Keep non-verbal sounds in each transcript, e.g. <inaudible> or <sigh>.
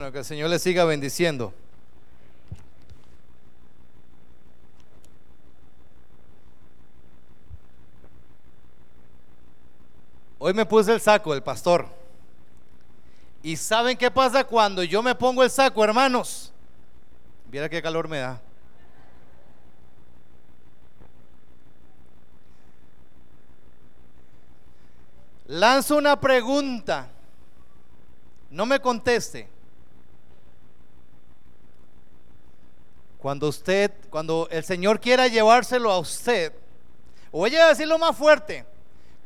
que el Señor le siga bendiciendo. Hoy me puse el saco, el pastor. ¿Y saben qué pasa cuando yo me pongo el saco, hermanos? Viera qué calor me da. Lanzo una pregunta. No me conteste. Cuando usted, cuando el Señor quiera llevárselo a usted, voy a decirlo más fuerte,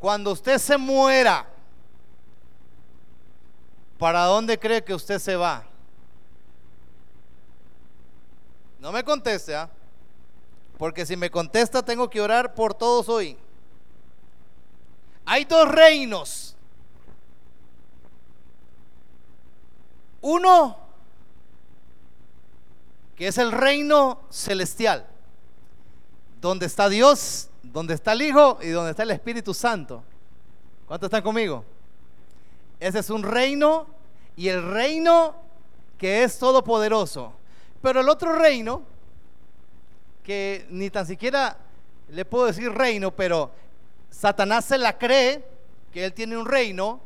cuando usted se muera, ¿para dónde cree que usted se va? No me conteste, ¿ah? porque si me contesta tengo que orar por todos hoy. Hay dos reinos. Uno que es el reino celestial, donde está Dios, donde está el Hijo y donde está el Espíritu Santo. ¿Cuántos están conmigo? Ese es un reino y el reino que es todopoderoso. Pero el otro reino, que ni tan siquiera le puedo decir reino, pero Satanás se la cree que él tiene un reino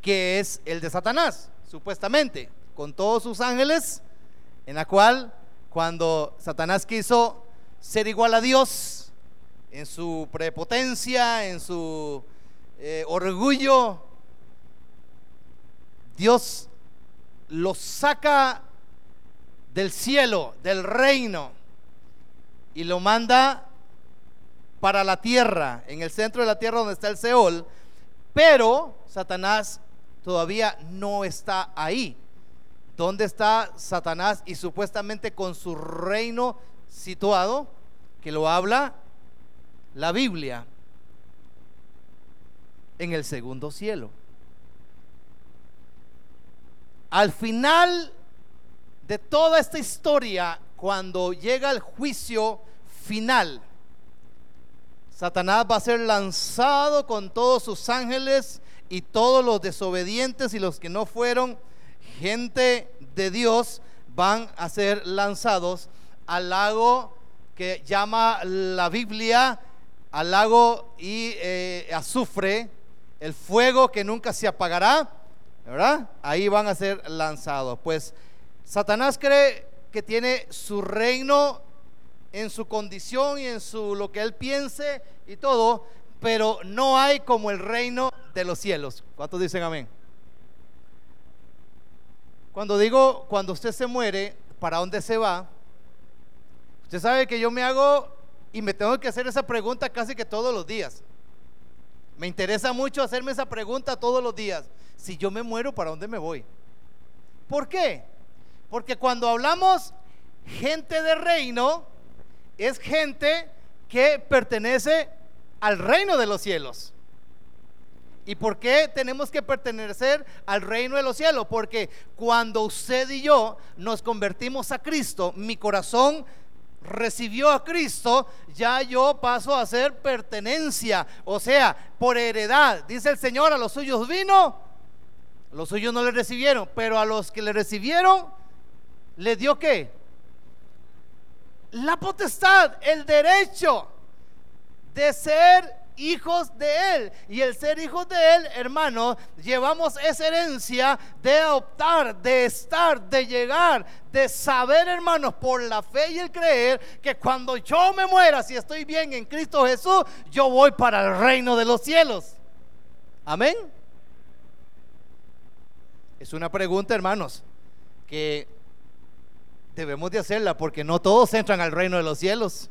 que es el de Satanás, supuestamente, con todos sus ángeles en la cual cuando Satanás quiso ser igual a Dios en su prepotencia, en su eh, orgullo, Dios lo saca del cielo, del reino, y lo manda para la tierra, en el centro de la tierra donde está el Seol, pero Satanás todavía no está ahí. ¿Dónde está Satanás y supuestamente con su reino situado? Que lo habla la Biblia en el segundo cielo. Al final de toda esta historia, cuando llega el juicio final, Satanás va a ser lanzado con todos sus ángeles y todos los desobedientes y los que no fueron gente de Dios van a ser lanzados al lago que llama la Biblia al lago y eh, azufre, el fuego que nunca se apagará, ¿verdad? Ahí van a ser lanzados. Pues Satanás cree que tiene su reino en su condición y en su lo que él piense y todo, pero no hay como el reino de los cielos. ¿Cuántos dicen amén? Cuando digo, cuando usted se muere, ¿para dónde se va? Usted sabe que yo me hago y me tengo que hacer esa pregunta casi que todos los días. Me interesa mucho hacerme esa pregunta todos los días. Si yo me muero, ¿para dónde me voy? ¿Por qué? Porque cuando hablamos gente de reino, es gente que pertenece al reino de los cielos. ¿Y por qué tenemos que pertenecer al reino de los cielos? Porque cuando usted y yo nos convertimos a Cristo, mi corazón recibió a Cristo, ya yo paso a ser pertenencia, o sea, por heredad. Dice el Señor, a los suyos vino, los suyos no le recibieron, pero a los que le recibieron, le dio qué? La potestad, el derecho de ser hijos de Él. Y el ser hijos de Él, hermano, llevamos esa herencia de adoptar, de estar, de llegar, de saber, hermanos, por la fe y el creer, que cuando yo me muera, si estoy bien en Cristo Jesús, yo voy para el reino de los cielos. Amén. Es una pregunta, hermanos, que debemos de hacerla porque no todos entran al reino de los cielos.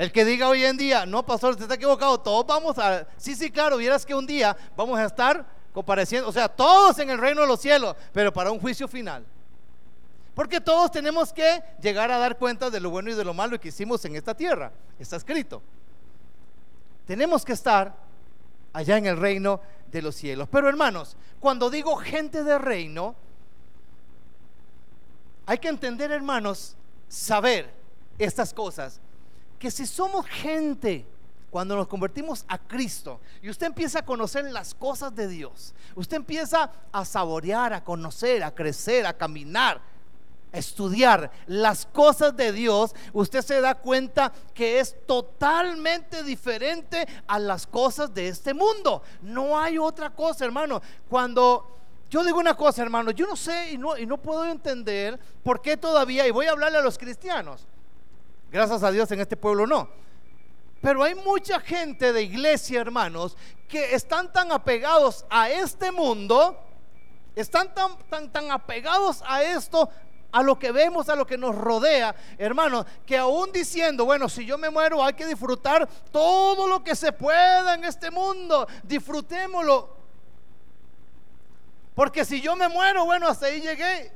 El que diga hoy en día, no, pastor, usted está equivocado, todos vamos a... Sí, sí, claro, vieras que un día vamos a estar compareciendo, o sea, todos en el reino de los cielos, pero para un juicio final. Porque todos tenemos que llegar a dar cuenta de lo bueno y de lo malo que hicimos en esta tierra. Está escrito. Tenemos que estar allá en el reino de los cielos. Pero hermanos, cuando digo gente de reino, hay que entender, hermanos, saber estas cosas que si somos gente cuando nos convertimos a Cristo y usted empieza a conocer las cosas de Dios, usted empieza a saborear, a conocer, a crecer, a caminar, a estudiar las cosas de Dios, usted se da cuenta que es totalmente diferente a las cosas de este mundo. No hay otra cosa, hermano. Cuando yo digo una cosa, hermano, yo no sé y no, y no puedo entender por qué todavía, y voy a hablarle a los cristianos, gracias a Dios en este pueblo no pero hay mucha gente de iglesia, hermanos, que están tan apegados a este mundo, están tan, tan, tan apegados a esto, a lo que vemos, a lo que nos rodea, hermanos, que aún diciendo, bueno, si yo me muero hay que disfrutar todo lo que se pueda en este mundo, disfrutémoslo. Porque si yo me muero, bueno, hasta ahí llegué.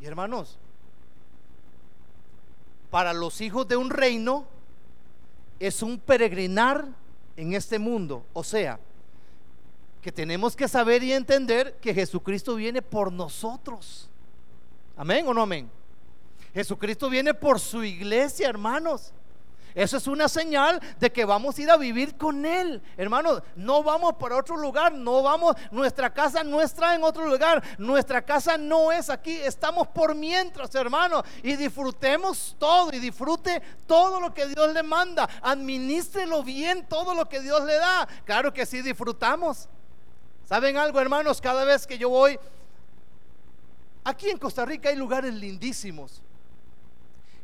Y hermanos, para los hijos de un reino es un peregrinar en este mundo. O sea, que tenemos que saber y entender que Jesucristo viene por nosotros. Amén o no amén. Jesucristo viene por su iglesia, hermanos. Eso es una señal de que vamos a ir a vivir con Él. Hermanos, no vamos para otro lugar, no vamos, nuestra casa no está en otro lugar, nuestra casa no es aquí, estamos por mientras, hermanos, y disfrutemos todo y disfrute todo lo que Dios le manda, administrelo bien todo lo que Dios le da. Claro que sí disfrutamos. ¿Saben algo, hermanos? Cada vez que yo voy, aquí en Costa Rica hay lugares lindísimos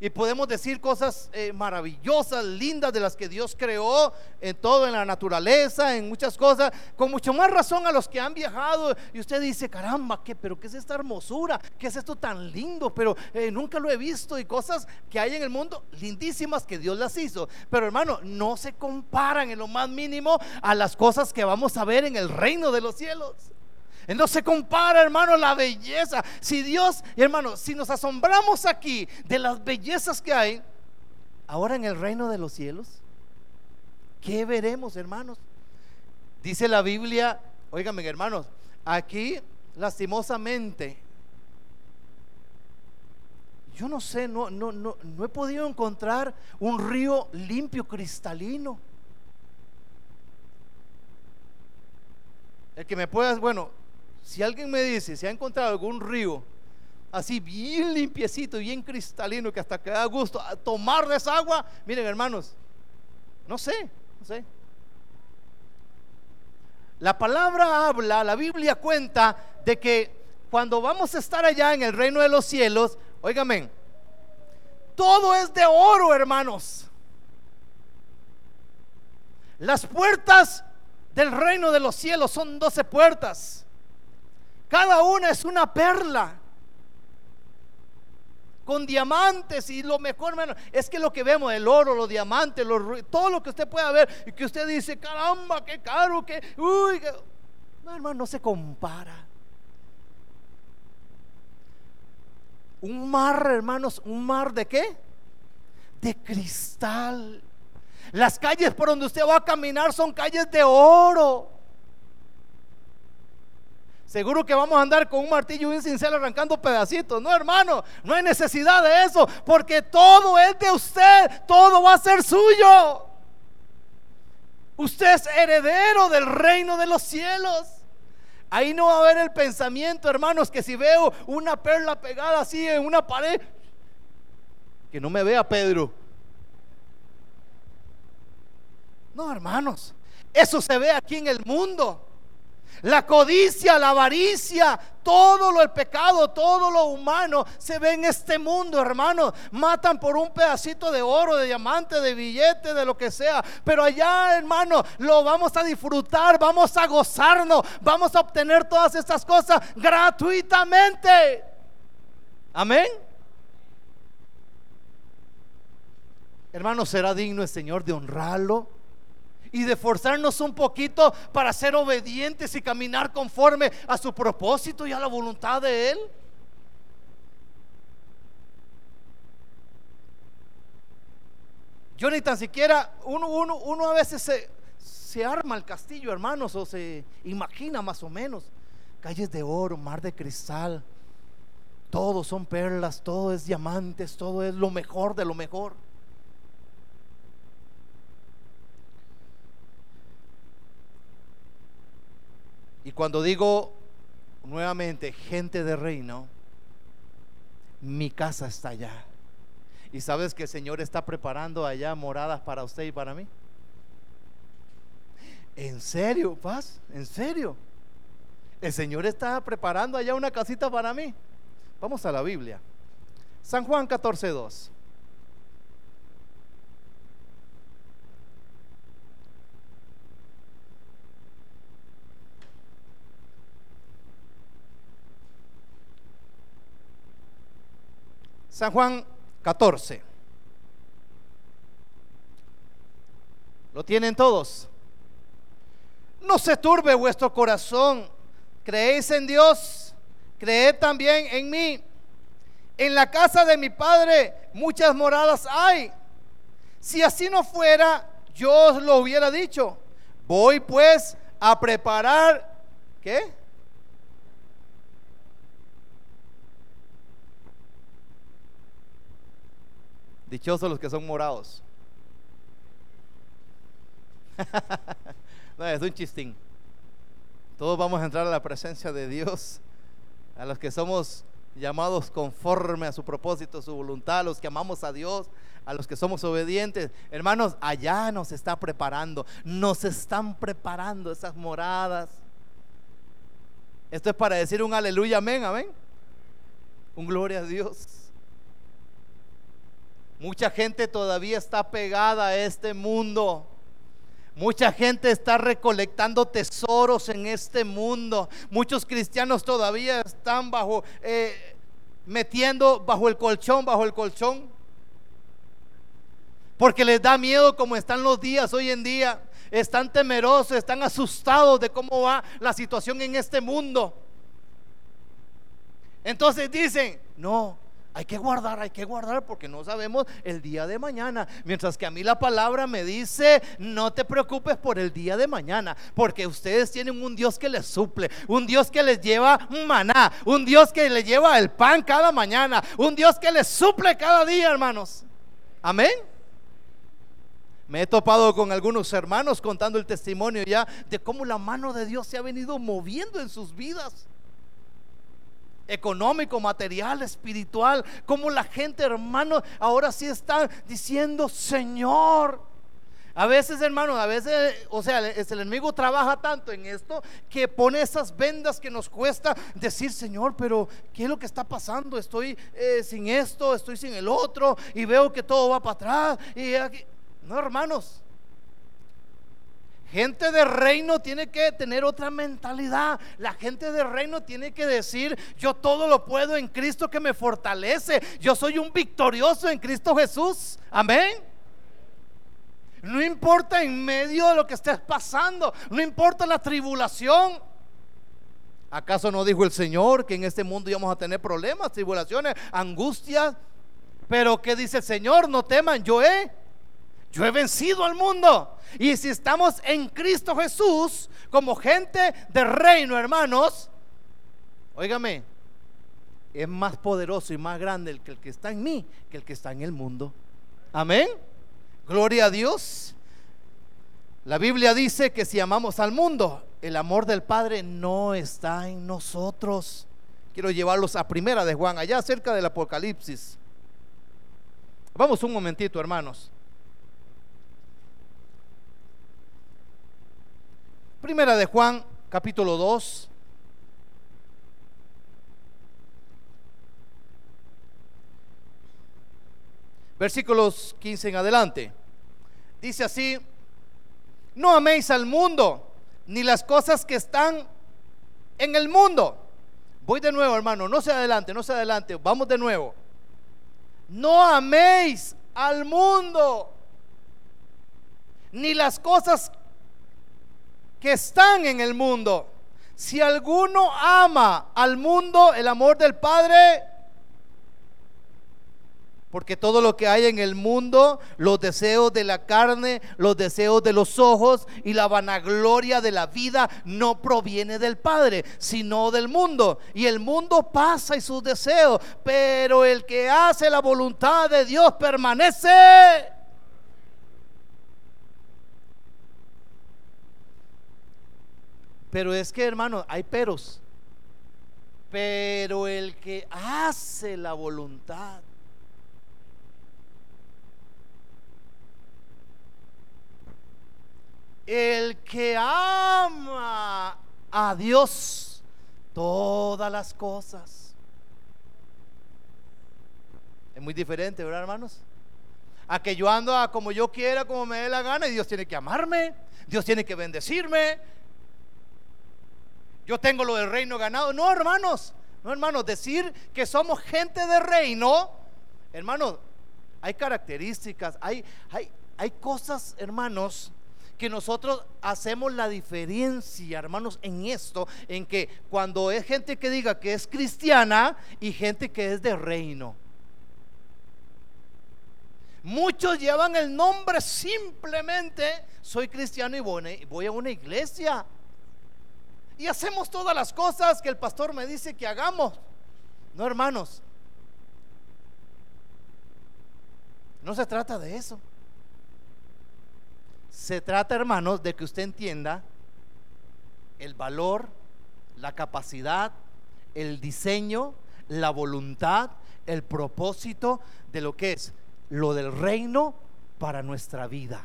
y podemos decir cosas eh, maravillosas, lindas de las que Dios creó en todo, en la naturaleza, en muchas cosas, con mucho más razón a los que han viajado. Y usted dice, caramba, ¿qué, pero qué es esta hermosura? ¿Qué es esto tan lindo? Pero eh, nunca lo he visto y cosas que hay en el mundo lindísimas que Dios las hizo. Pero hermano, no se comparan en lo más mínimo a las cosas que vamos a ver en el reino de los cielos. No se compara, hermano, la belleza. Si Dios, hermano, si nos asombramos aquí de las bellezas que hay, ahora en el reino de los cielos, ¿qué veremos, hermanos? Dice la Biblia, óigame, hermanos, aquí lastimosamente, yo no sé, no, no, no, no he podido encontrar un río limpio, cristalino. El que me pueda, bueno, si alguien me dice, si ha encontrado algún río así bien limpiecito, bien cristalino, que hasta que da gusto a tomar de esa agua, miren hermanos, no sé, no sé. La palabra habla, la Biblia cuenta de que cuando vamos a estar allá en el reino de los cielos, óigame, todo es de oro, hermanos. Las puertas del reino de los cielos son doce puertas. Cada una es una perla con diamantes y lo mejor, hermano, es que lo que vemos, el oro, los diamantes, todo lo que usted pueda ver y que usted dice, caramba, qué caro, que, uy, no, hermano, no se compara. Un mar, hermanos, un mar de qué? De cristal. Las calles por donde usted va a caminar son calles de oro. Seguro que vamos a andar con un martillo y un cincel arrancando pedacitos. No, hermano, no hay necesidad de eso, porque todo es de usted, todo va a ser suyo. Usted es heredero del reino de los cielos. Ahí no va a haber el pensamiento, hermanos, que si veo una perla pegada así en una pared, que no me vea Pedro. No, hermanos, eso se ve aquí en el mundo. La codicia, la avaricia, todo lo el pecado, todo lo humano se ve en este mundo, hermano. Matan por un pedacito de oro, de diamante, de billete, de lo que sea. Pero allá, hermano, lo vamos a disfrutar, vamos a gozarnos, vamos a obtener todas estas cosas gratuitamente. Amén. Hermano, será digno el Señor de honrarlo y de forzarnos un poquito para ser obedientes y caminar conforme a su propósito y a la voluntad de Él? Yo ni tan siquiera, uno, a veces se, se arma el castillo, hermanos, o se imagina más o menos. Calles de oro, mar de cristal, todo son perlas, todo es diamantes, todo es lo mejor de lo mejor. Cuando digo nuevamente gente de reino, mi casa está allá. ¿Y sabes que el Señor está preparando allá moradas para usted y para mí? ¿En serio, Paz? ¿En serio? El Señor está preparando allá una casita para mí. Vamos a la Biblia. San Juan 14, 2. San Juan 14. ¿Lo tienen todos? No se turbe vuestro corazón. Creéis en Dios, creed también en mí. En la casa de mi padre muchas moradas hay. Si así no fuera, yo os lo hubiera dicho. Voy pues a preparar, ¿qué? Dichosos los que son morados. <laughs> no, es un chistín. Todos vamos a entrar a la presencia de Dios. A los que somos llamados conforme a su propósito, su voluntad, a los que amamos a Dios, a los que somos obedientes. Hermanos, allá nos está preparando, nos están preparando esas moradas. Esto es para decir un aleluya, amén, amén. Un gloria a Dios. Mucha gente todavía está pegada a este mundo. Mucha gente está recolectando tesoros en este mundo. Muchos cristianos todavía están bajo, eh, metiendo bajo el colchón, bajo el colchón. Porque les da miedo como están los días hoy en día. Están temerosos, están asustados de cómo va la situación en este mundo. Entonces dicen, no, hay que guardar, hay que guardar porque no sabemos el día de mañana. Mientras que a mí la palabra me dice, no te preocupes por el día de mañana, porque ustedes tienen un Dios que les suple, un Dios que les lleva maná, un Dios que les lleva el pan cada mañana, un Dios que les suple cada día, hermanos. Amén. Me he topado con algunos hermanos contando el testimonio ya de cómo la mano de Dios se ha venido moviendo en sus vidas económico, material, espiritual, como la gente, hermano, ahora sí está diciendo, Señor. A veces, hermano, a veces, o sea, el enemigo trabaja tanto en esto que pone esas vendas que nos cuesta decir, Señor, pero ¿qué es lo que está pasando? Estoy eh, sin esto, estoy sin el otro y veo que todo va para atrás. Y aquí, no, hermanos, gente de reino tiene que tener otra mentalidad. La gente de reino tiene que decir, yo todo lo puedo en Cristo que me fortalece. Yo soy un victorioso en Cristo Jesús. Amén. No importa en medio de lo que estés pasando, no importa la tribulación. ¿Acaso no dijo el Señor que en este mundo íbamos a tener problemas, tribulaciones, angustias? Pero ¿qué dice el Señor? No teman, yo he yo he vencido al mundo. Y si estamos en Cristo Jesús como gente de reino, hermanos, óigame, es más poderoso y más grande el que el que está en mí que el que está en el mundo. Amén. Gloria a Dios. La Biblia dice que si amamos al mundo, el amor del Padre no está en nosotros. Quiero llevarlos a primera de Juan, allá cerca del Apocalipsis. Vamos un momentito, hermanos. Primera de Juan, capítulo 2. Versículos 15 en adelante. Dice así, no améis al mundo, ni las cosas que están en el mundo. Voy de nuevo, hermano, no se adelante, no se adelante, vamos de nuevo. No améis al mundo, ni las cosas que están en el mundo. Si alguno ama al mundo, el amor del Padre, porque todo lo que hay en el mundo, los deseos de la carne, los deseos de los ojos y la vanagloria de la vida no proviene del Padre, sino del mundo. Y el mundo pasa y sus deseos, pero el que hace la voluntad de Dios permanece Pero es que, hermano, hay peros. Pero el que hace la voluntad. El que ama a Dios todas las cosas. Es muy diferente, ¿verdad, hermanos? A que yo ando a como yo quiera, como me dé la gana, y Dios tiene que amarme, Dios tiene que bendecirme, yo tengo lo del reino ganado. No, hermanos, no, hermanos, decir que somos gente de reino, hermanos, hay características, hay, hay, hay cosas, hermanos, que nosotros hacemos la diferencia, hermanos, en esto, en que cuando es gente que diga que es cristiana y gente que es de reino. Muchos llevan el nombre simplemente, soy cristiano y voy a una iglesia. Y hacemos todas las cosas que el pastor me dice que hagamos. No, hermanos. No se trata de eso. Se trata, hermanos, de que usted entienda el valor, la capacidad, el diseño, la voluntad, el propósito de lo que es lo del reino para nuestra vida.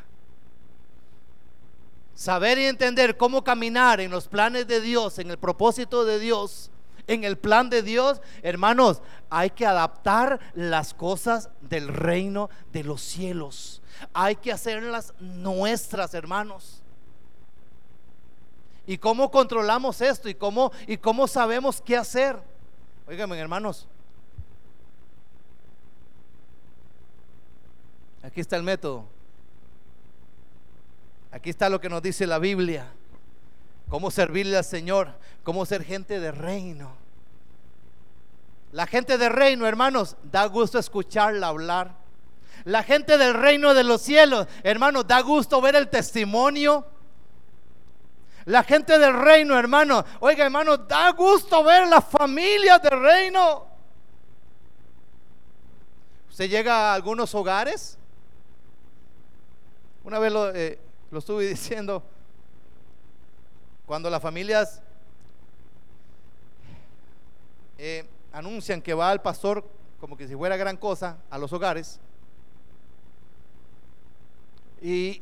Saber y entender cómo caminar en los planes de Dios, en el propósito de Dios, en el plan de Dios, hermanos, hay que adaptar las cosas del reino de los cielos. Hay que hacerlas nuestras, hermanos. ¿Y cómo controlamos esto? ¿Y cómo, y cómo sabemos qué hacer? Oiganme, hermanos. Aquí está el método. Aquí está lo que nos dice la Biblia. Cómo servirle al Señor, cómo ser gente de reino. La gente de reino, hermanos, da gusto escucharla hablar. La gente del reino de los cielos, hermanos, da gusto ver el testimonio. La gente del reino, hermano, oiga, hermano, da gusto ver las familias del reino. Usted llega a algunos hogares. Una vez lo, eh, lo estuve <laughs> diciendo, cuando las familias eh, anuncian que va al pastor como que si fuera gran cosa a los hogares, y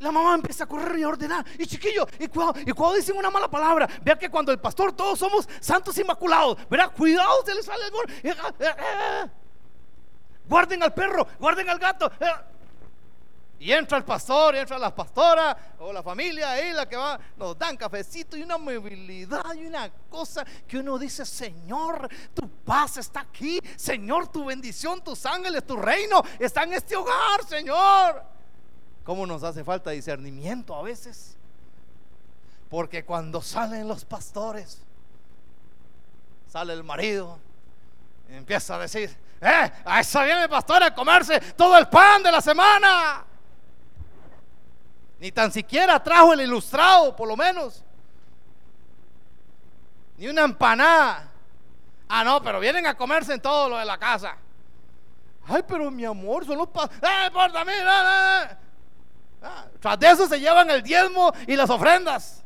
la mamá empieza a correr y a ordenar. Y chiquillo, y cuando, y dicen una mala palabra, vea que cuando el pastor todos somos santos inmaculados. Verá, cuidado, se les sale el. Eh, eh, guarden al perro, guarden al gato. Y entra el pastor, y entra la pastora o la familia ahí, la que va, nos dan cafecito y una movilidad y una cosa que uno dice, Señor, tu paz está aquí, Señor, tu bendición, tus ángeles, tu reino está en este hogar, Señor. ¿Cómo nos hace falta discernimiento a veces? Porque cuando salen los pastores, sale el marido y empieza a decir, eh, a esa viene el pastor a comerse todo el pan de la semana. Ni tan siquiera trajo el ilustrado, por lo menos. Ni una empanada. Ah, no, pero vienen a comerse en todo lo de la casa. Ay, pero mi amor, son los ¡Eh, por mí! Ah, tras de eso se llevan el diezmo y las ofrendas.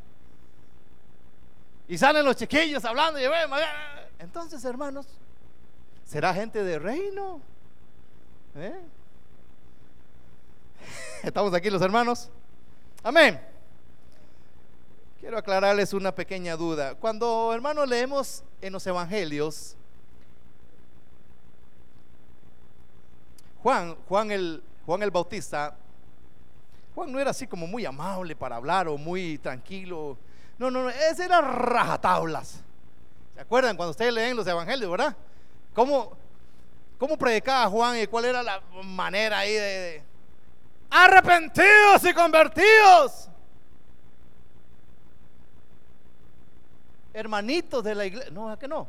Y salen los chiquillos hablando. Y, entonces, hermanos, será gente de reino. ¿Eh? <laughs> Estamos aquí los hermanos. Amén. Quiero aclararles una pequeña duda. Cuando, hermanos, leemos en los evangelios, Juan, Juan el, Juan el Bautista, Juan no era así como muy amable para hablar o muy tranquilo. No, no, no, ese era rajatablas. ¿Se acuerdan cuando ustedes leen los evangelios, verdad? ¿Cómo, cómo predicaba Juan y cuál era la manera ahí de arrepentidos y convertidos. Hermanitos de la iglesia. No, es que no.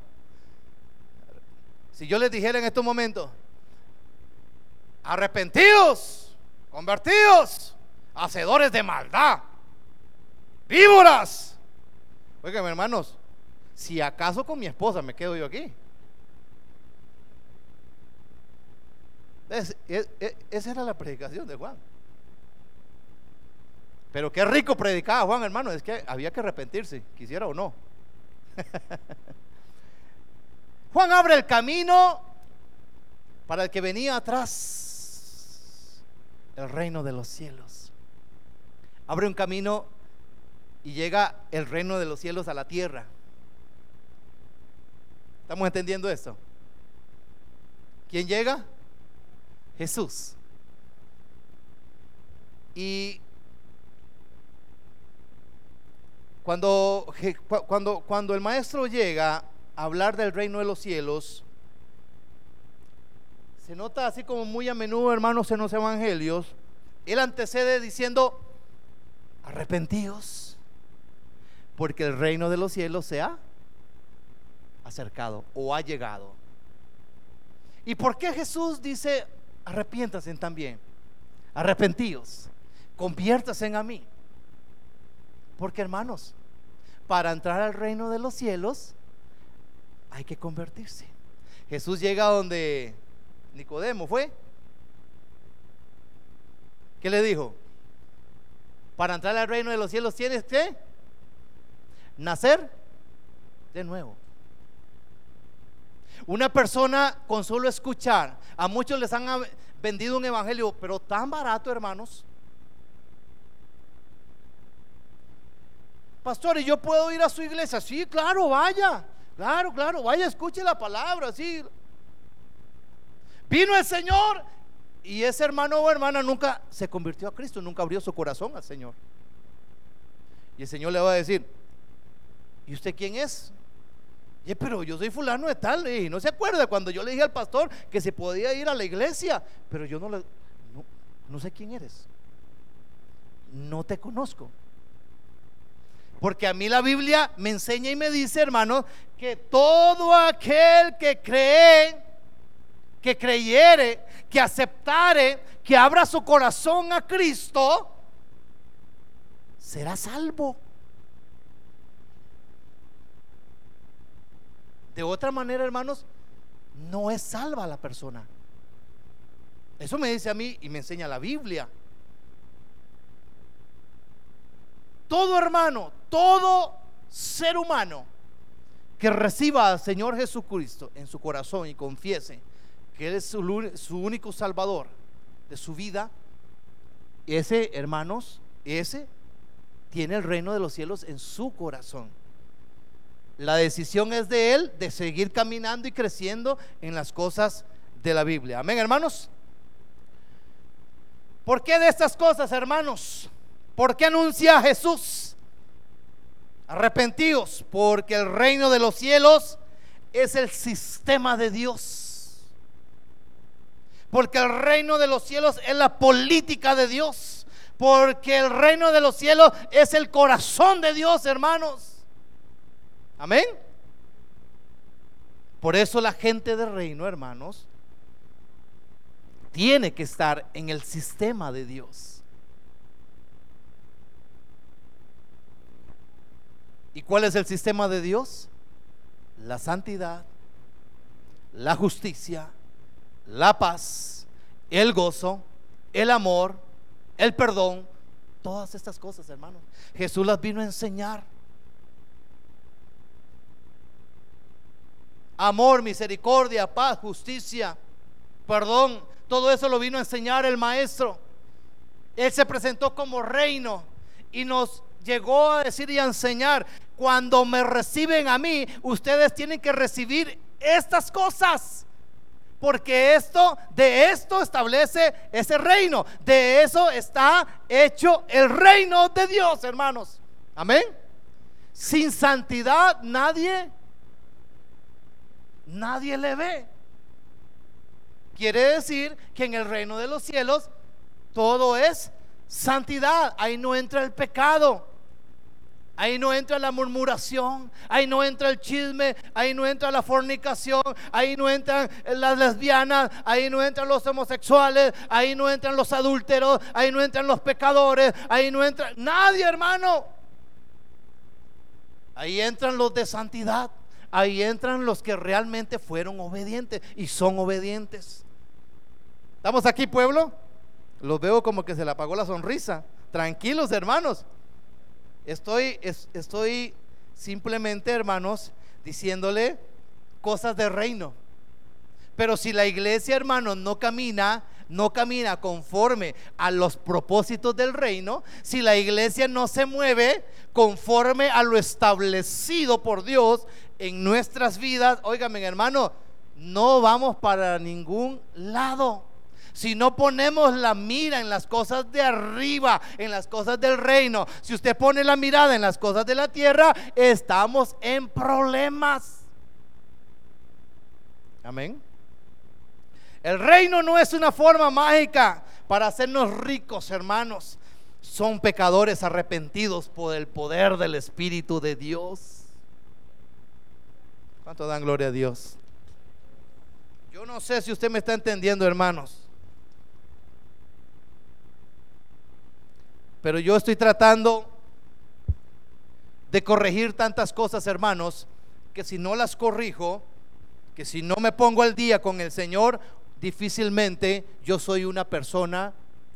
Si yo les dijera en estos momentos, arrepentidos, convertidos, hacedores de maldad, víboras. Oigan, hermanos, si acaso con mi esposa me quedo yo aquí. esa era la predicación de Juan. Pero qué rico predicaba Juan, hermano. Es que había que arrepentirse, quisiera o no. <laughs> Juan abre el camino para el que venía atrás, el reino de los cielos. Abre un camino y llega el reino de los cielos a la tierra. ¿Estamos entendiendo esto? ¿Quién llega? Jesús. Y cuando, cuando, cuando el maestro llega a hablar del reino de los cielos, se nota así como muy a menudo, hermanos, en los evangelios, él antecede diciendo, arrepentíos, porque el reino de los cielos se ha acercado o ha llegado. ¿Y por qué Jesús dice, arrepiéntasen también? Arrepentíos, conviértasen a mí. Porque hermanos, para entrar al reino de los cielos hay que convertirse. Jesús llega donde Nicodemo fue. ¿Qué le dijo? Para entrar al reino de los cielos tienes que nacer de nuevo. Una persona con solo escuchar, a muchos les han vendido un evangelio, pero tan barato, hermanos. Pastor, ¿y yo puedo ir a su iglesia? Sí, claro, vaya. Claro, claro, vaya, escuche la palabra, sí. Vino el Señor y ese hermano o hermana nunca se convirtió a Cristo, nunca abrió su corazón al Señor. Y el Señor le va a decir, ¿y usted quién es? Y, pero yo soy fulano de tal. Y no se acuerda cuando yo le dije al pastor que se podía ir a la iglesia, pero yo no le, no sé quién eres. No te conozco. Porque a mí la Biblia me enseña y me dice, hermano, que todo aquel que cree, que creyere, que aceptare, que abra su corazón a Cristo, será salvo. De otra manera, hermanos, no es salva la persona. Eso me dice a mí y me enseña la Biblia. Todo hermano, todo ser humano que reciba al Señor Jesucristo en su corazón y confiese que Él es su, su único salvador de su vida, ese, hermanos, ese tiene el reino de los cielos en su corazón. La decisión es de Él de seguir caminando y creciendo en las cosas de la Biblia. Amén, hermanos. ¿Por qué de estas cosas, hermanos? ¿Por qué anuncia Jesús? Arrepentidos, porque el reino de los cielos es el sistema de Dios. Porque el reino de los cielos es la política de Dios. Porque el reino de los cielos es el corazón de Dios, hermanos. Amén. Por eso la gente del reino, hermanos, tiene que estar en el sistema de Dios. ¿Y cuál es el sistema de Dios? La santidad, la justicia, la paz, el gozo, el amor, el perdón, todas estas cosas, hermanos. Jesús las vino a enseñar. Amor, misericordia, paz, justicia, perdón, todo eso lo vino a enseñar el maestro. Él se presentó como reino y nos llegó a decir y a enseñar cuando me reciben a mí, ustedes tienen que recibir estas cosas. Porque esto, de esto establece ese reino. De eso está hecho el reino de Dios, hermanos. Amén. Sin santidad nadie, nadie le ve. Quiere decir que en el reino de los cielos todo es santidad. Ahí no entra el pecado. Ahí no entra la murmuración, ahí no entra el chisme, ahí no entra la fornicación, ahí no entran las lesbianas, ahí no entran los homosexuales, ahí no entran los adúlteros, ahí no entran los pecadores, ahí no entra nadie, hermano. Ahí entran los de santidad, ahí entran los que realmente fueron obedientes y son obedientes. ¿Estamos aquí, pueblo? Los veo como que se le apagó la sonrisa. Tranquilos, hermanos. Estoy, estoy simplemente, hermanos, diciéndole cosas de reino. Pero si la iglesia, hermanos, no camina, no camina conforme a los propósitos del reino, si la iglesia no se mueve conforme a lo establecido por Dios en nuestras vidas, óigame, hermano, no vamos para ningún lado. Si no ponemos la mira en las cosas de arriba, en las cosas del reino, si usted pone la mirada en las cosas de la tierra, estamos en problemas. Amén. El reino no es una forma mágica para hacernos ricos, hermanos. Son pecadores arrepentidos por el poder del Espíritu de Dios. ¿Cuánto dan gloria a Dios? Yo no sé si usted me está entendiendo, hermanos. Pero yo estoy tratando de corregir tantas cosas, hermanos, que si no las corrijo, que si no me pongo al día con el Señor, difícilmente yo soy una persona,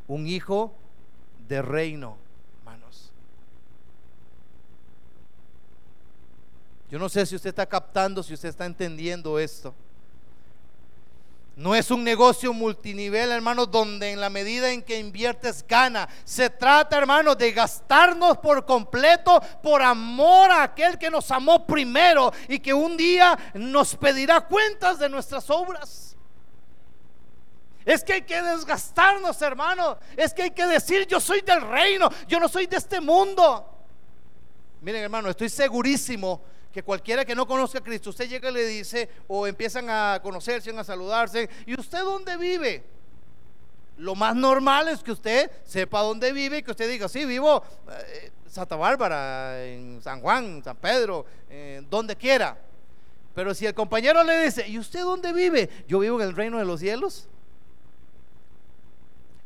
un hijo de reino, hermanos. Yo no sé si usted está captando, si usted está entendiendo esto. No es un negocio multinivel, hermanos, donde en la medida en que inviertes gana. Se trata, hermanos, de gastarnos por completo por amor a aquel que nos amó primero y que un día nos pedirá cuentas de nuestras obras. Es que hay que desgastarnos, hermano. Es que hay que decir, yo soy del reino, yo no soy de este mundo. Miren, hermano, estoy segurísimo que cualquiera que no conozca a Cristo, usted llega y le dice, o empiezan a conocerse, a saludarse, ¿y usted dónde vive? Lo más normal es que usted sepa dónde vive y que usted diga, sí, vivo en eh, Santa Bárbara, en San Juan, San Pedro, donde quiera. Pero si el compañero le dice, ¿y usted dónde vive? Yo vivo en el reino de los cielos.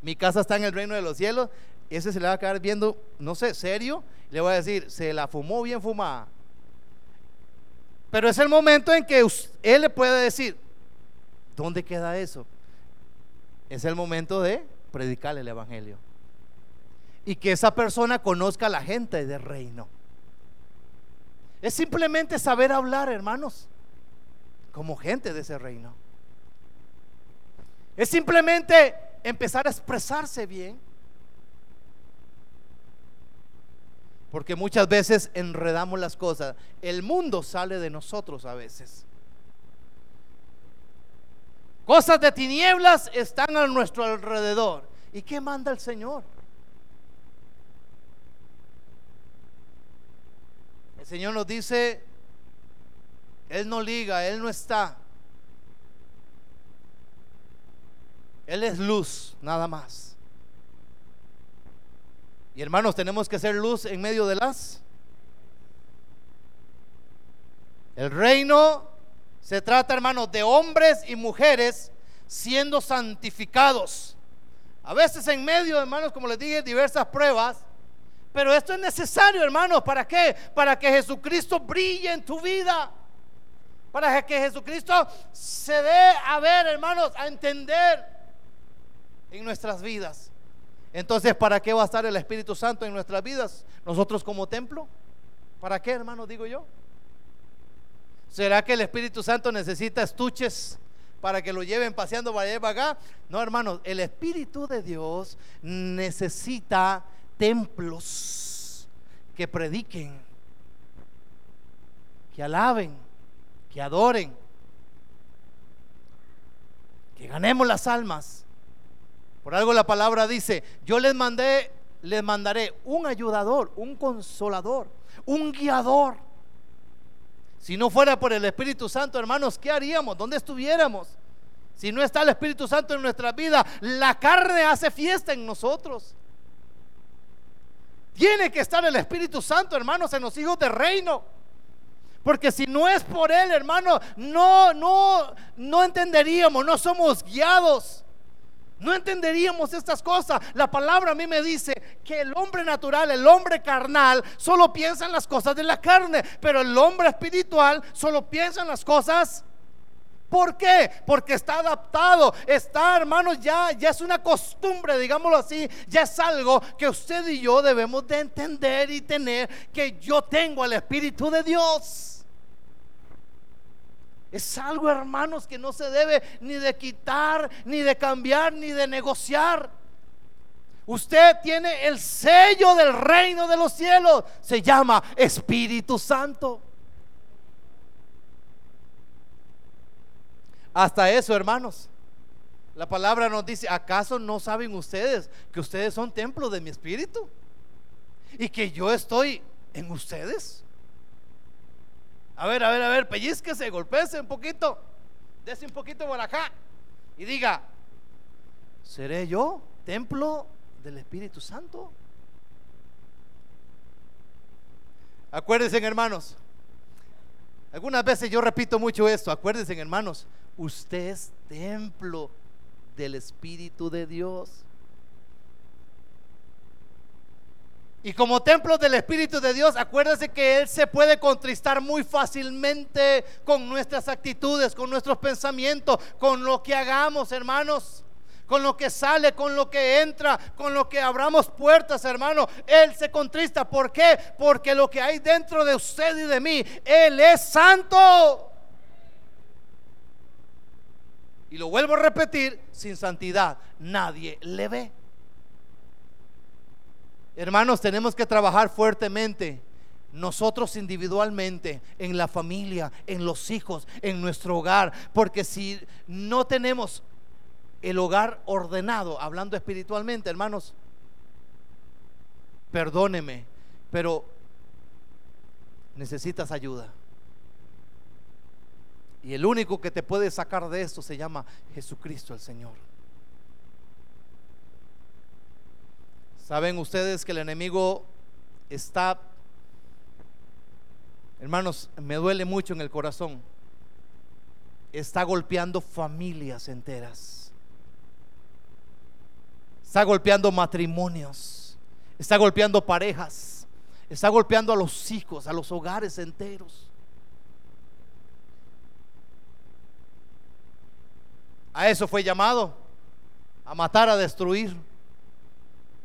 Mi casa está en el reino de los cielos. Ese se le va a quedar viendo, no sé, serio. Le voy a decir, se la fumó bien fumada. Pero es el momento en que él le puede decir, ¿dónde queda eso? Es el momento de predicarle el Evangelio. Y que esa persona conozca a la gente del reino. Es simplemente saber hablar, hermanos, como gente de ese reino. Es simplemente empezar a expresarse bien. Porque muchas veces enredamos las cosas. El mundo sale de nosotros a veces. Cosas de tinieblas están a nuestro alrededor. ¿Y qué manda el Señor? El Señor nos dice, Él no liga, Él no está. Él es luz, nada más. Y hermanos, tenemos que ser luz en medio de las. El reino se trata, hermanos, de hombres y mujeres siendo santificados. A veces en medio, hermanos, como les dije, diversas pruebas. Pero esto es necesario, hermanos. ¿Para qué? Para que Jesucristo brille en tu vida. Para que Jesucristo se dé a ver, hermanos, a entender en nuestras vidas. Entonces, ¿para qué va a estar el Espíritu Santo en nuestras vidas? Nosotros como templo. ¿Para qué, hermano, digo yo? ¿Será que el Espíritu Santo necesita estuches para que lo lleven paseando para allá y para acá? No, hermanos, el Espíritu de Dios necesita templos que prediquen, que alaben, que adoren, que ganemos las almas. Por algo la palabra dice, yo les mandé, les mandaré un ayudador, un consolador, un guiador. Si no fuera por el Espíritu Santo, hermanos, ¿qué haríamos? ¿Dónde estuviéramos? Si no está el Espíritu Santo en nuestra vida, la carne hace fiesta en nosotros. Tiene que estar el Espíritu Santo, hermanos, en los hijos de reino. Porque si no es por Él, hermano, no, no, no entenderíamos, no somos guiados. No entenderíamos estas cosas. La palabra a mí me dice que el hombre natural, el hombre carnal, solo piensa en las cosas de la carne, pero el hombre espiritual solo piensa en las cosas ¿Por qué? Porque está adaptado. Está, hermanos, ya, ya es una costumbre, digámoslo así. Ya es algo que usted y yo debemos de entender y tener que yo tengo al Espíritu de Dios. Es algo, hermanos, que no se debe ni de quitar, ni de cambiar, ni de negociar. Usted tiene el sello del reino de los cielos. Se llama Espíritu Santo. Hasta eso, hermanos. La palabra nos dice, ¿acaso no saben ustedes que ustedes son templo de mi espíritu? Y que yo estoy en ustedes. A ver, a ver, a ver, pellizquese, golpese un poquito. Dese un poquito por acá. Y diga, ¿seré yo templo del Espíritu Santo? Acuérdense, hermanos. Algunas veces yo repito mucho esto. Acuérdense, hermanos. Usted es templo del Espíritu de Dios. Y como templo del Espíritu de Dios, acuérdese que Él se puede contristar muy fácilmente con nuestras actitudes, con nuestros pensamientos, con lo que hagamos, hermanos. Con lo que sale, con lo que entra, con lo que abramos puertas, hermano. Él se contrista. ¿Por qué? Porque lo que hay dentro de usted y de mí, Él es santo. Y lo vuelvo a repetir, sin santidad nadie le ve. Hermanos, tenemos que trabajar fuertemente. Nosotros individualmente, en la familia, en los hijos, en nuestro hogar. Porque si no tenemos el hogar ordenado, hablando espiritualmente, hermanos, perdóneme, pero necesitas ayuda. Y el único que te puede sacar de esto se llama Jesucristo el Señor. Saben ustedes que el enemigo está, hermanos, me duele mucho en el corazón, está golpeando familias enteras, está golpeando matrimonios, está golpeando parejas, está golpeando a los hijos, a los hogares enteros. A eso fue llamado, a matar, a destruir.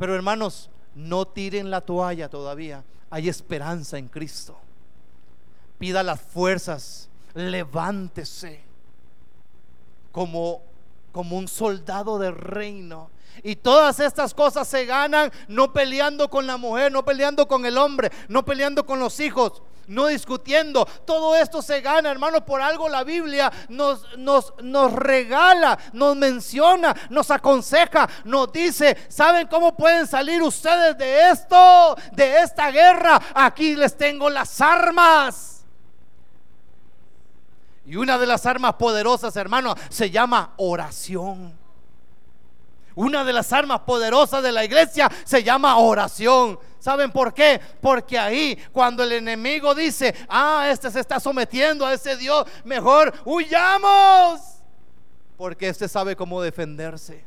Pero hermanos, no tiren la toalla todavía. Hay esperanza en Cristo. Pida las fuerzas, levántese como, como un soldado del reino. Y todas estas cosas se ganan no peleando con la mujer, no peleando con el hombre, no peleando con los hijos, no discutiendo. Todo esto se gana, hermano, por algo la Biblia nos, nos, nos regala, nos menciona, nos aconseja, nos dice, ¿saben cómo pueden salir ustedes de esto, de esta guerra? Aquí les tengo las armas. Y una de las armas poderosas, hermano, se llama oración. Una de las armas poderosas de la iglesia se llama oración. ¿Saben por qué? Porque ahí cuando el enemigo dice, ah, este se está sometiendo a ese Dios, mejor huyamos. Porque este sabe cómo defenderse.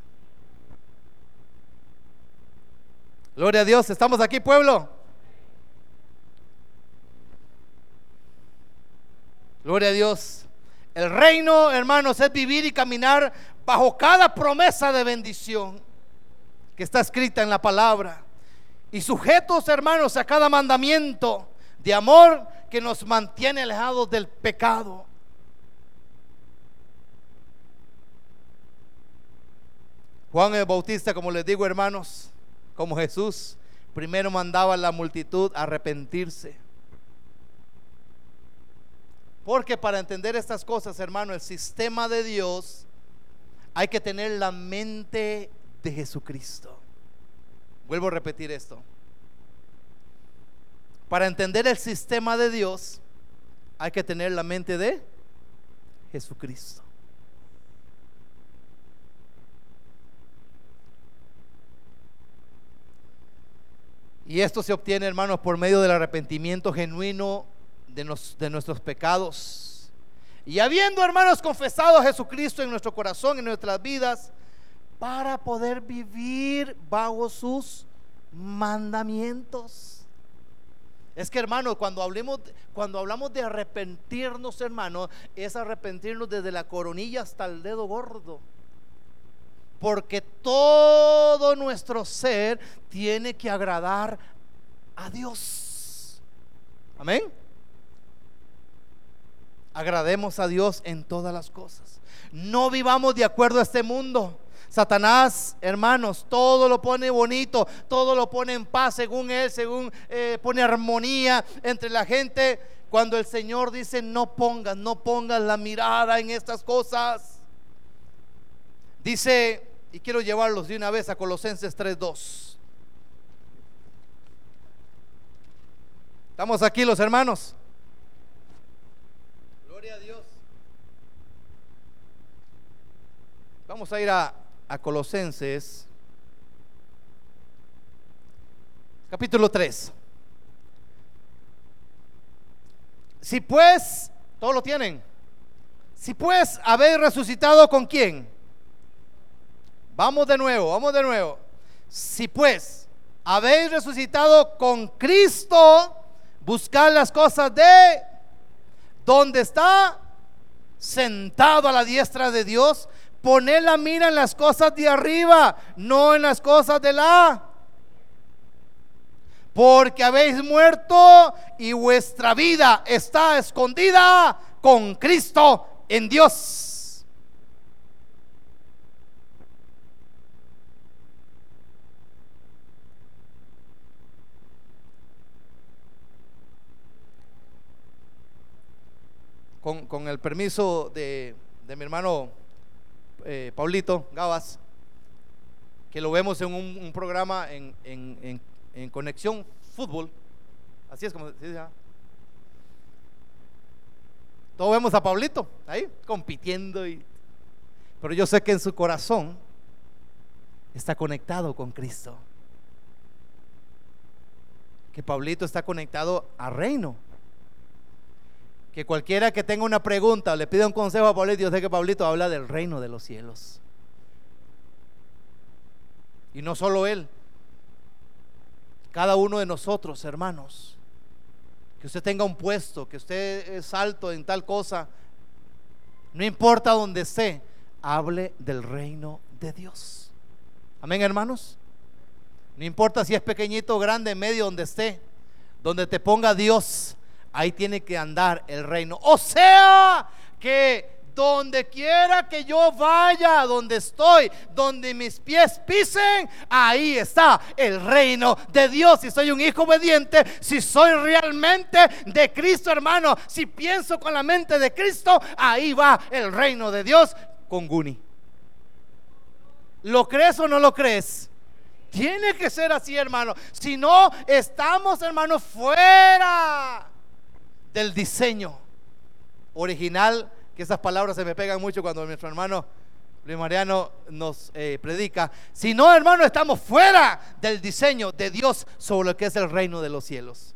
Gloria a Dios, estamos aquí pueblo. Gloria a Dios. El reino, hermanos, es vivir y caminar bajo cada promesa de bendición que está escrita en la palabra y sujetos, hermanos, a cada mandamiento de amor que nos mantiene alejados del pecado. Juan el Bautista, como les digo, hermanos, como Jesús, primero mandaba a la multitud a arrepentirse. Porque para entender estas cosas, hermano, el sistema de Dios, hay que tener la mente de Jesucristo. Vuelvo a repetir esto. Para entender el sistema de Dios hay que tener la mente de Jesucristo. Y esto se obtiene, hermanos, por medio del arrepentimiento genuino de, de, nuestros pecados. Y habiendo, hermanos, confesado a Jesucristo en nuestro corazón, en nuestras vidas, para poder vivir bajo sus mandamientos. Es que hermano, cuando hablemos, cuando hablamos de arrepentirnos, hermano, es arrepentirnos desde la coronilla hasta el dedo gordo. Porque todo nuestro ser tiene que agradar a Dios. Amén. Agrademos a Dios en todas las cosas. No vivamos de acuerdo a este mundo. Satanás, hermanos, todo lo pone bonito, todo lo pone en paz según él, según eh, pone armonía entre la gente. Cuando el Señor dice, no pongas, no pongas la mirada en estas cosas. Dice, y quiero llevarlos de una vez a Colosenses 3.2. ¿Estamos aquí los hermanos? Gloria a Dios. Vamos a ir a a Colosenses, capítulo 3. Si pues, todos lo tienen. Si pues habéis resucitado con quién? Vamos de nuevo, vamos de nuevo. Si pues habéis resucitado con Cristo, buscad las cosas de donde está sentado a la diestra de Dios, Poner la mira en las cosas de arriba, no en las cosas de la. Porque habéis muerto y vuestra vida está escondida con Cristo en Dios. Con, el permiso de, de mi hermano eh, Paulito Gabas, que lo vemos en un, programa en, en, Conexión Fútbol. Así es como se dice. ¿ah? Todos vemos a Paulito ahí compitiendo. Y, pero yo sé que en su corazón está conectado con Cristo. Que Paulito está conectado a reino que cualquiera que tenga una pregunta le pida un consejo a Pablito, yo sé que Pablito habla del reino de los cielos. Y no solo él, cada uno de nosotros, hermanos, que usted tenga un puesto, que usted es alto en tal cosa, no importa donde esté, hable del reino de Dios. Amén, hermanos. No importa si es pequeñito grande, medio, donde esté, donde te ponga Dios ahí tiene que andar el reino. O sea que donde quiera que yo vaya, donde estoy, donde mis pies pisen, ahí está el reino de Dios. Si soy un hijo obediente, si soy realmente de Cristo, hermano, si pienso con la mente de Cristo, ahí va el reino de Dios con Guni. ¿Lo crees o no lo crees? Tiene que ser así, hermano. Si no, estamos, hermano, fuera del diseño original, que esas palabras se me pegan mucho cuando nuestro hermano Luis Mariano nos eh, predica. Si no, hermano, estamos fuera del diseño de Dios sobre lo que es el reino de los cielos.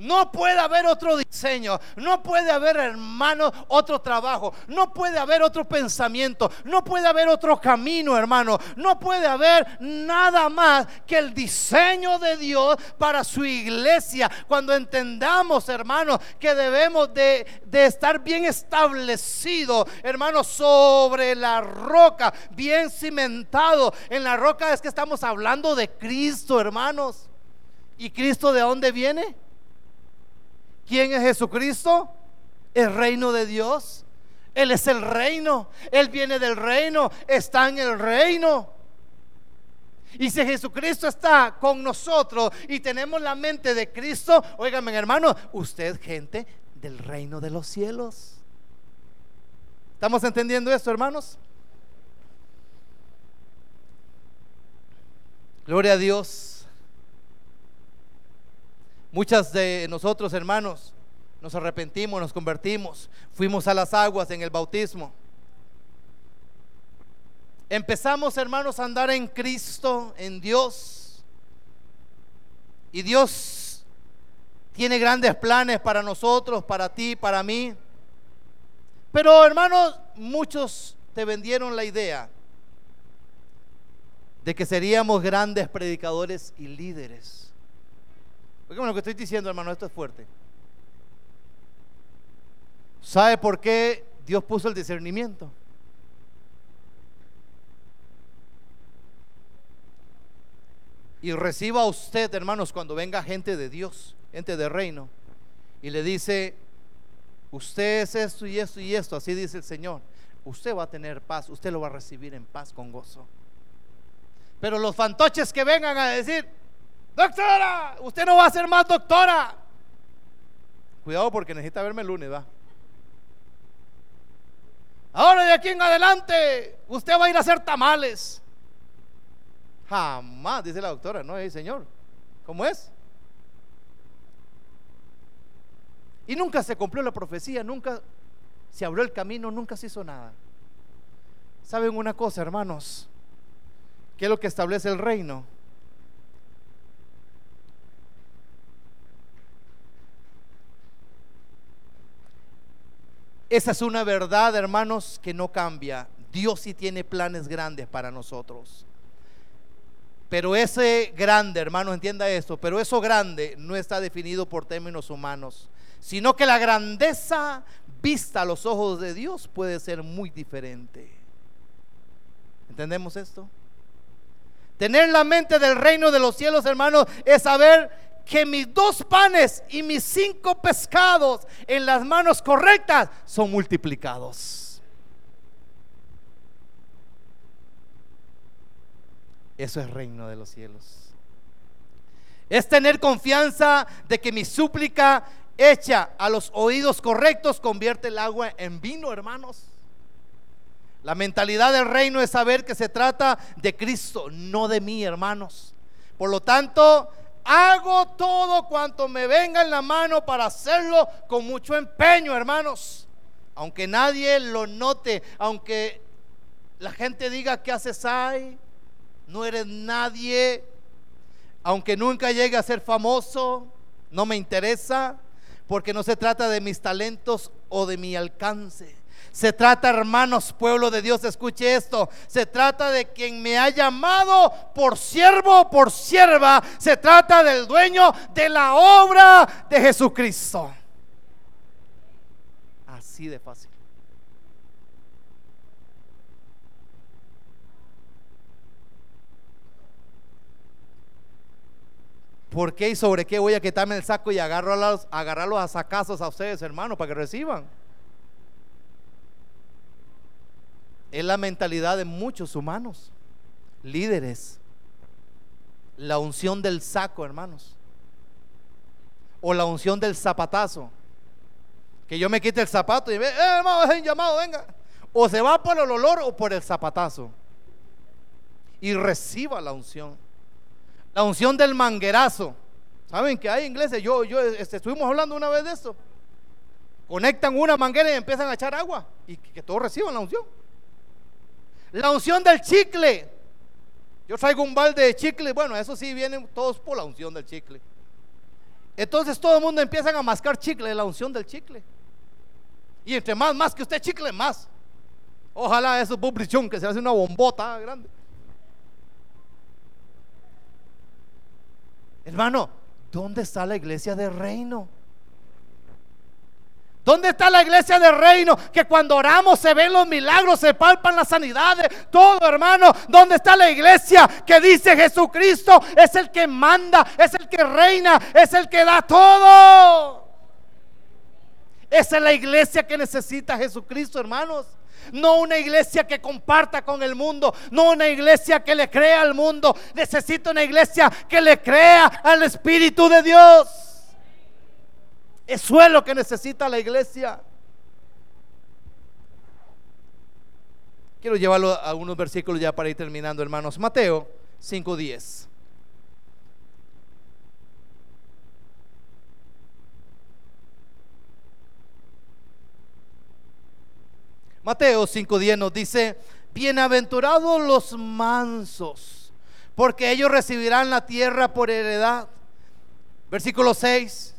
No puede haber otro diseño, no puede haber, hermano, otro trabajo, no puede haber otro pensamiento, no puede haber otro camino, hermano, no puede haber nada más que el diseño de Dios para su iglesia. Cuando entendamos, hermano, que debemos de, de estar bien establecido, hermano, sobre la roca, bien cimentado. En la roca es que estamos hablando de Cristo, hermanos. ¿Y Cristo de dónde viene? ¿Quién es Jesucristo? El reino de Dios. Él es el reino. Él viene del reino. Está en el reino. Y si Jesucristo está con nosotros y tenemos la mente de Cristo, óigame hermano, usted gente del reino de los cielos. ¿Estamos entendiendo esto, hermanos? Gloria a Dios. Muchas de nosotros, hermanos, nos arrepentimos, nos convertimos, fuimos a las aguas en el bautismo. Empezamos, hermanos, a andar en Cristo, en Dios. Y Dios tiene grandes planes para nosotros, para ti, para mí. Pero, hermanos, muchos te vendieron la idea de que seríamos grandes predicadores y líderes. Oigan lo que estoy diciendo, hermano, esto es fuerte. ¿Sabe por qué Dios puso el discernimiento? Y reciba usted, hermanos, cuando venga gente de Dios, gente de reino, y le dice, usted es esto y esto y esto, así dice el Señor, usted va a tener paz, usted lo va a recibir en paz con gozo. Pero los fantoches que vengan a decir, doctora, usted no va a ser más doctora. Cuidado porque necesita verme el lunes, va. Ahora de aquí en adelante, usted va a ir a hacer tamales. Jamás, dice la doctora, no, hey, señor, ¿cómo es? Y nunca se cumplió la profecía, nunca se abrió el camino, nunca se hizo nada. ¿Saben una cosa, hermanos? ¿Qué es lo que establece el reino? Esa es una verdad, hermanos, que no cambia. Dios sí tiene planes grandes para nosotros. Pero ese grande, hermano, entienda esto, pero eso grande no está definido por términos humanos, sino que la grandeza vista a los ojos de Dios puede ser muy diferente. ¿Entendemos esto? Tener la mente del reino de los cielos, hermanos, es saber que mis dos panes y mis cinco pescados en las manos correctas son multiplicados. Eso es reino de los cielos. Es tener confianza de que mi súplica hecha a los oídos correctos convierte el agua en vino, hermanos. La mentalidad del reino es saber que se trata de Cristo, no de mí, hermanos. Por lo tanto, Hago todo cuanto me venga en la mano para hacerlo con mucho empeño, hermanos. Aunque nadie lo note, aunque la gente diga que haces ahí, no eres nadie, aunque nunca llegue a ser famoso, no me interesa, porque no se trata de mis talentos o de mi alcance. Se trata, hermanos, pueblo de Dios, escuche esto. Se trata de quien me ha llamado por siervo o por sierva. Se trata del dueño de la obra de Jesucristo. Así de fácil. ¿Por qué y sobre qué voy a quitarme el saco y agarrarlos, agarrarlos a sacazos a ustedes, hermanos, para que reciban? Es la mentalidad de muchos humanos, líderes. La unción del saco, hermanos. O la unción del zapatazo. Que yo me quite el zapato y ve, eh, hermano, es llamado, venga. O se va por el olor o por el zapatazo. Y reciba la unción. La unción del manguerazo. ¿Saben que hay ingleses? Yo, yo, este, estuvimos hablando una vez de esto. Conectan una manguera y empiezan a echar agua. Y que todos reciban la unción. La unción del chicle. Yo traigo un balde de chicle. Bueno, eso sí, vienen todos por la unción del chicle. Entonces todo el mundo empieza a mascar chicle, la unción del chicle. Y entre más, más que usted chicle, más. Ojalá eso bublichón que se hace una bombota grande. Hermano, ¿dónde está la iglesia del reino? ¿Dónde está la iglesia del reino? Que cuando oramos se ven los milagros, se palpan las sanidades, todo hermano. ¿Dónde está la iglesia que dice Jesucristo es el que manda, es el que reina, es el que da todo? Esa es la iglesia que necesita Jesucristo, hermanos. No una iglesia que comparta con el mundo, no una iglesia que le crea al mundo. Necesita una iglesia que le crea al Espíritu de Dios. Es lo que necesita la iglesia. Quiero llevarlo a algunos versículos ya para ir terminando, hermanos. Mateo 5:10. Mateo 5:10 nos dice, bienaventurados los mansos, porque ellos recibirán la tierra por heredad. Versículo 6.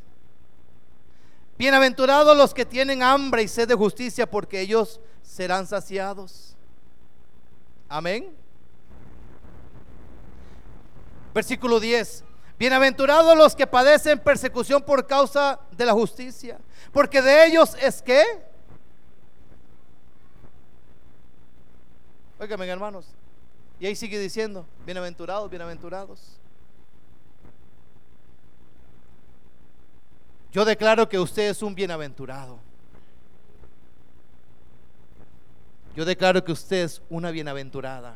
Bienaventurados los que tienen hambre y sed de justicia, porque ellos serán saciados. Amén. Versículo 10. Bienaventurados los que padecen persecución por causa de la justicia, porque de ellos es que... Óigame, hermanos. Y ahí sigue diciendo, bienaventurados, bienaventurados. Yo declaro que usted es un bienaventurado. Yo declaro que usted es una bienaventurada.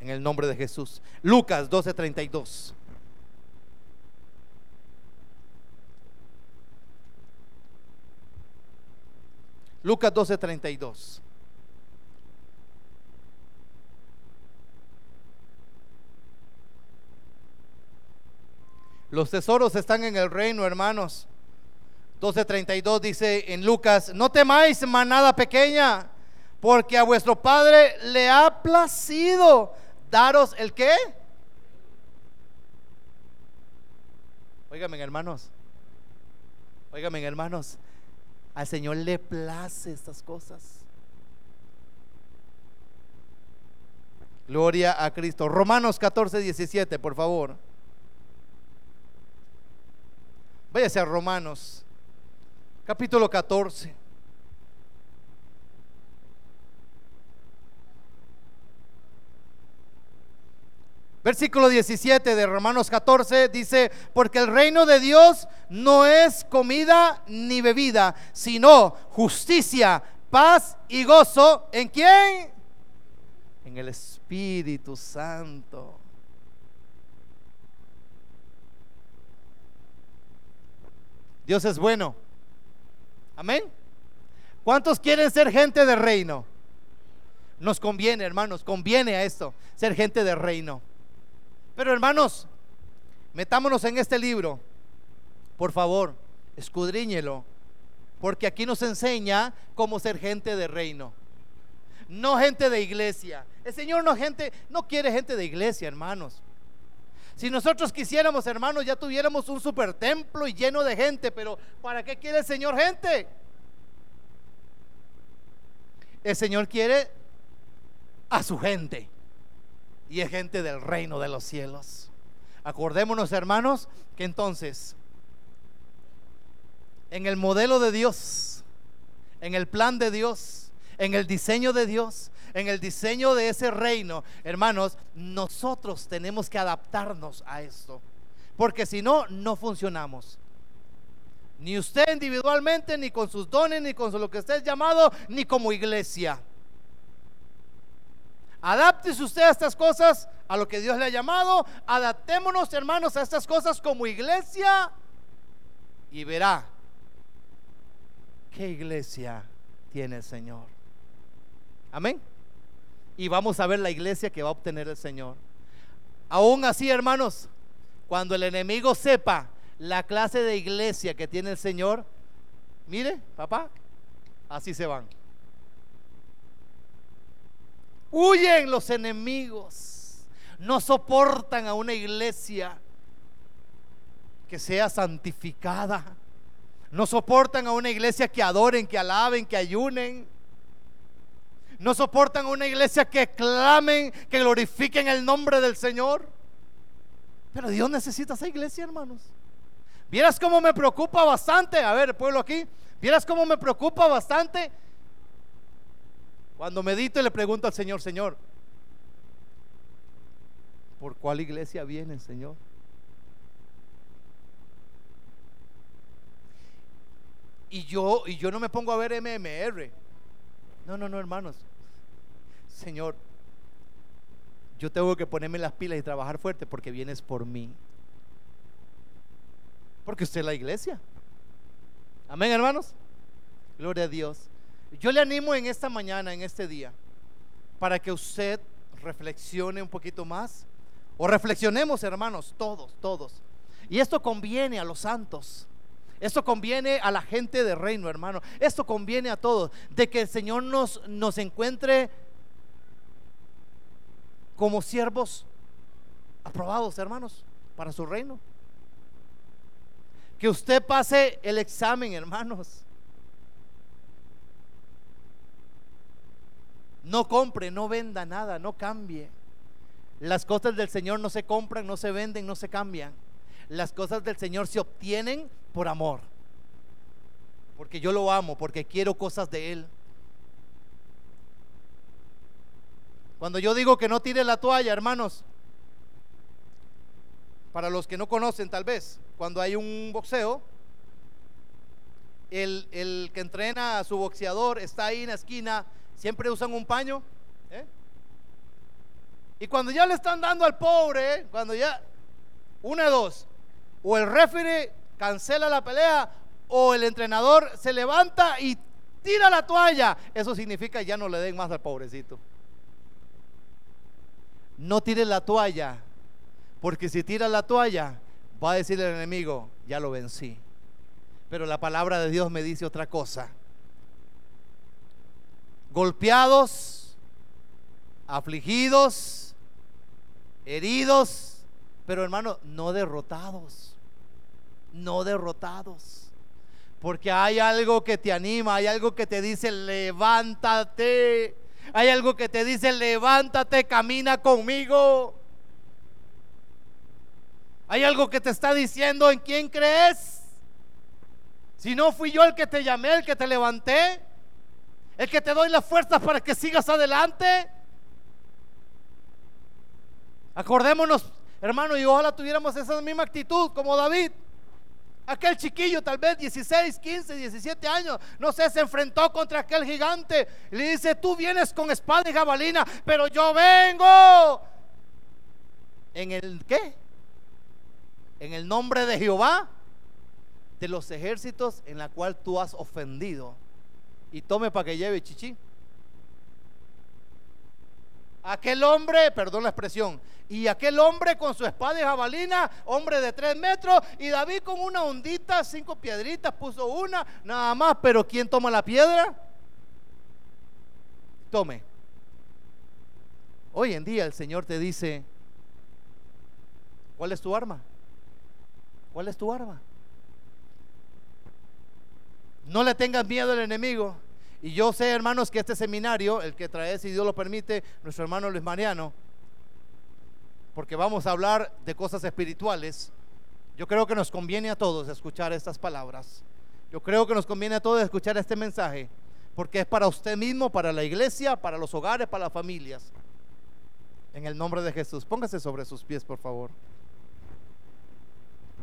En el nombre de Jesús. Lucas 12:32. Lucas 12:32. Los tesoros están en el reino, hermanos. 12:32 dice en Lucas, no temáis manada pequeña, porque a vuestro Padre le ha placido daros el qué? Óigame, hermanos. Óigame, hermanos. Al Señor le place estas cosas. Gloria a Cristo. Romanos 14, 17, por favor. Váyase a Romanos, capítulo 14. Versículo 17 de Romanos 14 dice, porque el reino de Dios no es comida ni bebida, sino justicia, paz y gozo. ¿En quién? En el Espíritu Santo. Dios es bueno. Amén. ¿Cuántos quieren ser gente de reino? Nos conviene, hermanos, conviene a esto, ser gente de reino. Pero hermanos, metámonos en este libro. Por favor, escudriñelo. Porque aquí nos enseña cómo ser gente de reino. No gente de iglesia. El Señor no gente, no quiere gente de iglesia, hermanos. Si nosotros quisiéramos, hermanos, ya tuviéramos un super templo y lleno de gente, pero ¿para qué quiere el Señor gente? El Señor quiere a su gente y es gente del reino de los cielos. Acordémonos, hermanos, que entonces, en el modelo de Dios, en el plan de Dios, en el diseño de Dios, en el diseño de ese reino, hermanos, nosotros tenemos que adaptarnos a esto. Porque si no, no funcionamos. Ni usted individualmente, ni con sus dones, ni con lo que usted es llamado, ni como iglesia. Adáptese usted a estas cosas, a lo que Dios le ha llamado. Adaptémonos, hermanos, a estas cosas como iglesia. Y verá qué iglesia tiene el Señor. Amén y vamos a ver la iglesia que va a obtener el Señor. Aún así, hermanos, cuando el enemigo sepa la clase de iglesia que tiene el Señor, mire, papá, así se van. Huyen los enemigos, no soportan a una iglesia que sea santificada, no soportan a una iglesia que adoren, que alaben, que ayunen no soportan una iglesia que clamen, que glorifiquen el nombre del Señor. Pero Dios necesita esa iglesia, hermanos. Vieras cómo me preocupa bastante. A ver, pueblo aquí. Vieras cómo me preocupa bastante. Cuando medito y le pregunto al Señor, Señor, ¿por cuál iglesia viene, Señor? Y yo, y yo no me pongo a ver MMR. No, no, no, hermanos. Señor, yo tengo que ponerme las pilas y trabajar fuerte porque vienes por mí. Porque usted es la iglesia. Amén, hermanos. Gloria a Dios. Yo le animo en esta mañana, en este día, para que usted reflexione un poquito más. O reflexionemos, hermanos, todos, todos. Y esto conviene a los santos. Esto conviene a la gente de reino, hermano. Esto conviene a todos. De que el Señor nos, nos encuentre como siervos aprobados, hermanos, para su reino. Que usted pase el examen, hermanos. No compre, no venda nada, no cambie. Las cosas del Señor no se compran, no se venden, no se cambian. Las cosas del Señor se obtienen por amor. Porque yo lo amo, porque quiero cosas de Él. Cuando yo digo que no tire la toalla, hermanos, para los que no conocen tal vez, cuando hay un boxeo, el, que entrena a su boxeador está ahí en la esquina, siempre usan un paño. ¿eh? Y cuando ya le están dando al pobre, cuando ya, una de dos, o el referee cancela la pelea, o el entrenador se levanta y tira la toalla, eso significa ya no le den más al pobrecito. No tire la toalla, porque si tira la toalla, va a decir el enemigo, ya lo vencí. Pero la palabra de Dios me dice otra cosa. Golpeados, afligidos, heridos, pero hermano, no derrotados. No derrotados. Porque hay algo que te anima, hay algo que te dice, levántate. Hay algo que te dice, levántate, camina conmigo. Hay algo que te está diciendo en quién crees. Si no fui yo el que te llamé, el que te levanté, el que te doy las fuerzas para que sigas adelante. Acordémonos, hermano, y ojalá tuviéramos esa misma actitud como David. Aquel chiquillo, tal vez 16, 15, 17 años, no sé, se enfrentó contra aquel gigante. Y le dice, tú vienes con espada y jabalina, pero yo vengo. ¿En el qué? En el nombre de Jehová, de los ejércitos en la cual tú has ofendido. Y tome para que lleve chichi. Aquel hombre, perdón la expresión, y aquel hombre con su espada y jabalina, hombre de tres metros, y David con una ondita, cinco piedritas, puso una, nada más, pero ¿quién toma la piedra? Tome. Hoy en día el Señor te dice, ¿cuál es tu arma? ¿Cuál es tu arma? No le tengas miedo al enemigo. Y yo sé, hermanos, que este seminario, el que trae, si Dios lo permite, nuestro hermano Luis Mariano, porque vamos a hablar de cosas espirituales, yo creo que nos conviene a todos escuchar estas palabras. Yo creo que nos conviene a todos escuchar este mensaje, porque es para usted mismo, para la iglesia, para los hogares, para las familias. En el nombre de Jesús, póngase sobre sus pies, por favor.